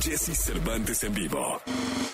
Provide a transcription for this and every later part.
Jesse Cervantes en vivo.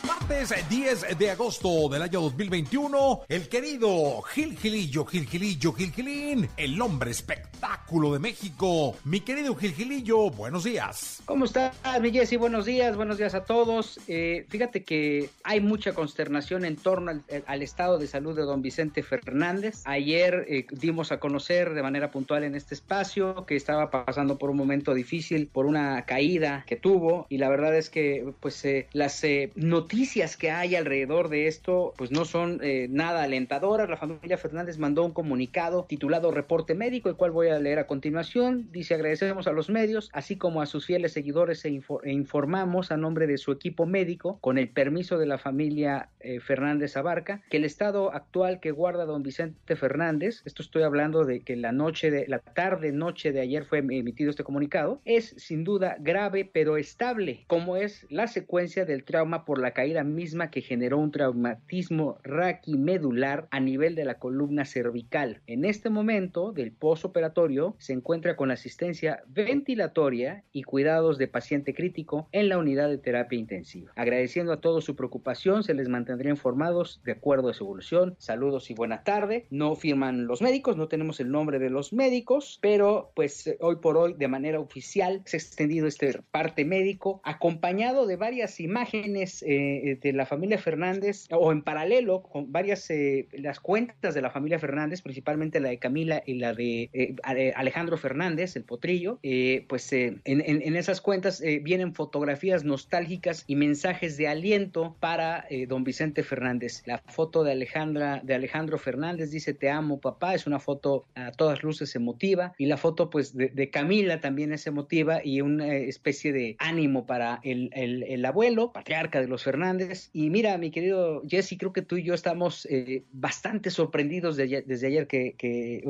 Martes 10 de agosto del año 2021, el querido Gil Gilillo, Gil Gilillo, Gil Gilín, el hombre espectáculo de México. Mi querido Gil Gilillo, buenos días. ¿Cómo estás, mi Jesse? Buenos días, buenos días a todos. Eh, fíjate que hay mucha consternación en torno al, al, estado de salud de don Vicente Fernández. Ayer eh, dimos a conocer de manera puntual en este espacio que estaba pasando por un momento difícil, por una caída que tuvo y la verdad es que pues eh, las eh, noticias que hay alrededor de esto pues no son eh, nada alentadoras. La familia Fernández mandó un comunicado titulado Reporte Médico, el cual voy a leer a continuación. Dice agradecemos a los medios, así como a sus fieles seguidores e, e informamos a nombre de su equipo médico, con el permiso de la familia eh, Fernández Abarca, que el estado actual que guarda don Vicente Fernández, esto estoy hablando de que la noche de la tarde noche de ayer fue emitido este comunicado, es sin duda grave pero estable, como es la secuencia del trauma por la caída misma que generó un traumatismo raquimedular a nivel de la columna cervical. En este momento del posoperatorio se encuentra con asistencia ventilatoria y cuidados de paciente crítico en la unidad de terapia intensiva. Agradeciendo a todos su preocupación, se les mantendrá informados de acuerdo a su evolución. Saludos y buena tarde. No firman los médicos, no tenemos el nombre de los médicos, pero pues hoy por hoy de manera oficial se ha extendido este parte médico acompañado de varias imágenes eh, de la familia Fernández o en paralelo con varias eh, las cuentas de la familia Fernández, principalmente la de Camila y la de eh, Alejandro Fernández, el potrillo, pues en, en, en, esas cuentas vienen fotografías nostálgicas y mensajes de aliento para don Vicente Fernández. La foto de Alejandra de Alejandro Fernández dice te amo papá, es una foto a todas luces emotiva y la foto pues de, Camila también es emotiva y una especie de ánimo para el, el, el, abuelo, patriarca de los Fernández. Y mira, mi querido Jesse, creo que tú y yo estamos eh, bastante sorprendidos desde ayer que,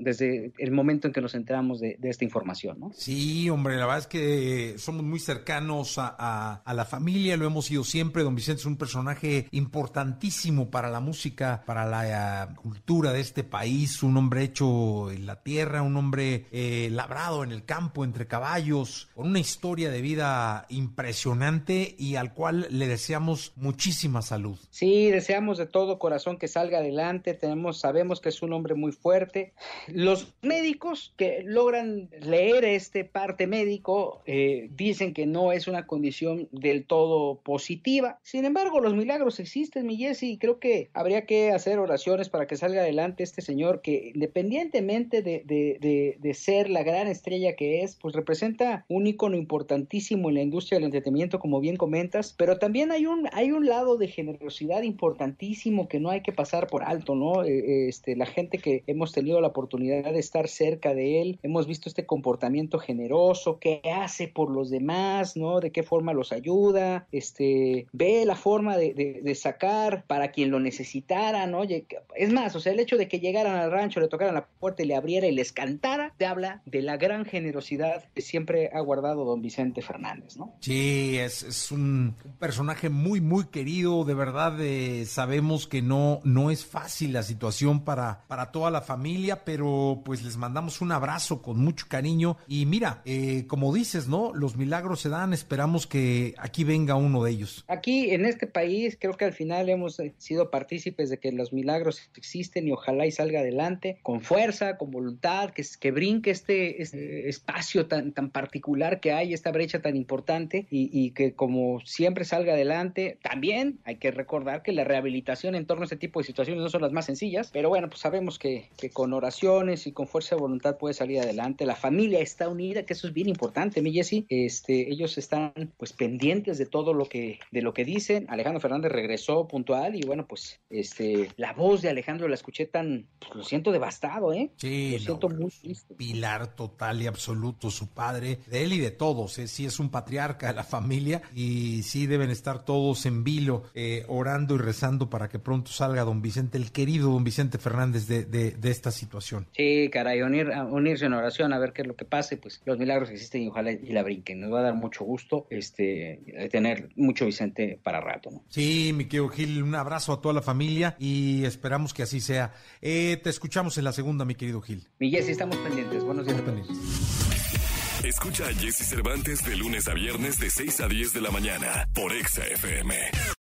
desde el momento en que nos enteramos de, de, esta información, ¿no? Sí, hombre, la verdad es que somos muy cercanos a, a, a la familia, lo hemos sido siempre. Don Vicente es un personaje importantísimo para la música, para la uh, cultura de este país, un hombre hecho en la tierra, un hombre eh, labrado en el campo entre caballos, con una historia de vida impresionante y al cual le deseamos muchísima salud. Sí, deseamos de todo corazón que salga adelante, tenemos, sabemos que es un hombre muy fuerte. Los médicos que logran leer este parte médico eh, dicen que no es una condición del todo positiva. Sin embargo, los milagros existen, mi Jesse, creo que habría que hacer oraciones para que salga adelante este señor que independientemente de, de, de, ser la gran estrella que es, pues representa un ícono importantísimo en la industria del entretenimiento, como bien comentas, pero también hay un, hay un lado de generosidad importantísimo que no hay que pasar por alto, ¿no? Eh, este, la gente que hemos tenido la oportunidad de estar cerca de él, hemos visto este comportamiento generoso, qué hace por los demás, ¿no? De qué forma los ayuda, este, ve la forma de, de sacar para quien lo necesitara, ¿no? Es más, o sea, el hecho de que llegaran al rancho, le tocaran la puerta y le abriera y les cantara, te habla de la gran generosidad que siempre ha guardado don Vicente Fernández, ¿no? Sí, es, es un, personaje muy, muy querido, de verdad eh, sabemos que no, no es fácil la situación para, para toda la familia, pero pues les mandamos un abrazo con mucho cariño y mira, eh, como dices, ¿no? Los milagros se dan, esperamos que aquí venga uno de ellos. Aquí en este país creo que al final hemos sido partícipes de que los milagros existen y ojalá y salga adelante con fuerza, con voluntad, que, que brinque este, este espacio tan, tan particular que hay, esta brecha tan importante y, y, que como siempre salga adelante. También hay que recordar que la rehabilitación en torno a este tipo de situaciones no son las más sencillas, pero bueno, pues sabemos que, que con oraciones y con fuerza de voluntad puede salir adelante. La familia está unida, que eso es bien importante, mi Jessy. Este, ellos están pues pendientes de todo lo que, de lo que dicen. Alejandro Fernández regresó puntual y bueno, pues este, la voz de Alejandro la escuché tan, pues, lo siento devastado, ¿eh? Sí, lo siento no, muy triste. Pilar total y absoluto, su padre, de él y de todos, ¿eh? sí es un patriarca patriarca de la familia y sí deben estar todos en vilo, eh, orando y rezando para que pronto salga don Vicente, el querido don Vicente Fernández de, de, esta situación. Sí, caray, unir, unirse en oración a ver qué es lo que pase, pues los milagros existen y ojalá y la brinquen. Nos va a dar mucho gusto este tener mucho Vicente para rato. ¿no? Sí, mi querido Gil, un abrazo a toda la familia y esperamos que así sea. Eh, te escuchamos en la segunda, mi querido Gil. Mi Jessy, estamos pendientes. Buenos días. Escucha a Jesse Cervantes de lunes a viernes de 6 a 10 de la mañana por Exa FM.